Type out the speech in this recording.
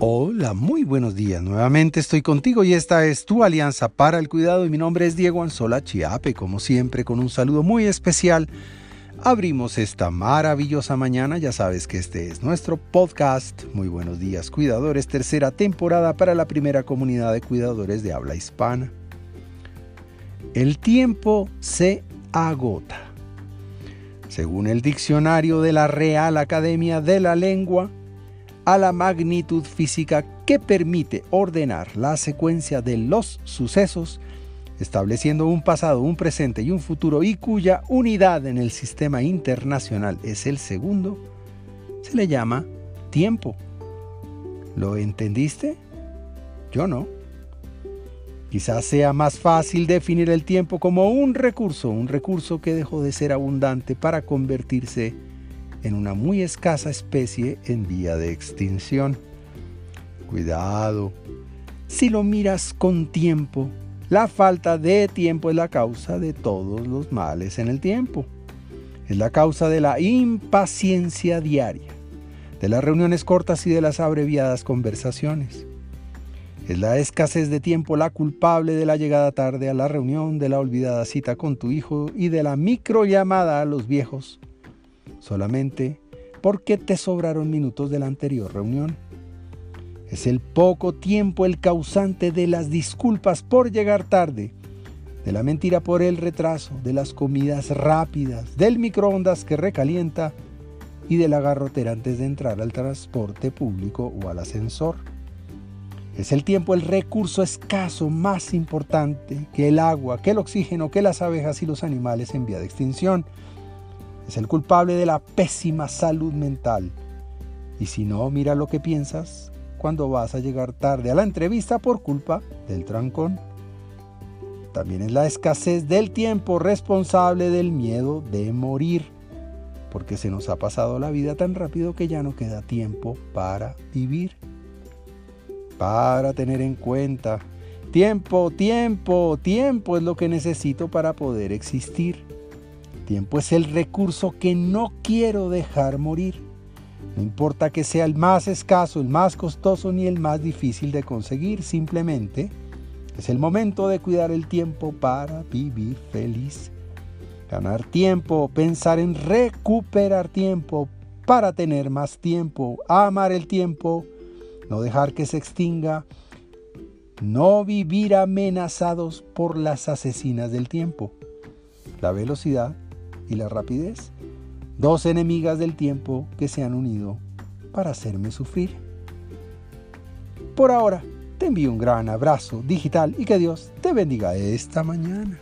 Hola, muy buenos días. Nuevamente estoy contigo y esta es tu alianza para el cuidado y mi nombre es Diego Anzola Chiape, como siempre con un saludo muy especial. Abrimos esta maravillosa mañana, ya sabes que este es nuestro podcast. Muy buenos días cuidadores, tercera temporada para la primera comunidad de cuidadores de habla hispana. El tiempo se agota. Según el diccionario de la Real Academia de la Lengua, a la magnitud física que permite ordenar la secuencia de los sucesos, estableciendo un pasado, un presente y un futuro y cuya unidad en el sistema internacional es el segundo, se le llama tiempo. ¿Lo entendiste? Yo no. Quizás sea más fácil definir el tiempo como un recurso, un recurso que dejó de ser abundante para convertirse en en una muy escasa especie en vía de extinción. Cuidado, si lo miras con tiempo, la falta de tiempo es la causa de todos los males en el tiempo. Es la causa de la impaciencia diaria, de las reuniones cortas y de las abreviadas conversaciones. Es la escasez de tiempo la culpable de la llegada tarde a la reunión, de la olvidada cita con tu hijo y de la microllamada a los viejos solamente porque te sobraron minutos de la anterior reunión. Es el poco tiempo el causante de las disculpas por llegar tarde, de la mentira por el retraso, de las comidas rápidas, del microondas que recalienta y de la garrotera antes de entrar al transporte público o al ascensor. Es el tiempo el recurso escaso más importante que el agua, que el oxígeno, que las abejas y los animales en vía de extinción es el culpable de la pésima salud mental. Y si no, mira lo que piensas cuando vas a llegar tarde a la entrevista por culpa del trancón. También es la escasez del tiempo responsable del miedo de morir, porque se nos ha pasado la vida tan rápido que ya no queda tiempo para vivir. Para tener en cuenta, tiempo, tiempo, tiempo es lo que necesito para poder existir tiempo es el recurso que no quiero dejar morir. No importa que sea el más escaso, el más costoso ni el más difícil de conseguir, simplemente es el momento de cuidar el tiempo para vivir feliz. Ganar tiempo, pensar en recuperar tiempo para tener más tiempo, amar el tiempo, no dejar que se extinga, no vivir amenazados por las asesinas del tiempo. La velocidad y la rapidez, dos enemigas del tiempo que se han unido para hacerme sufrir. Por ahora, te envío un gran abrazo digital y que Dios te bendiga esta mañana.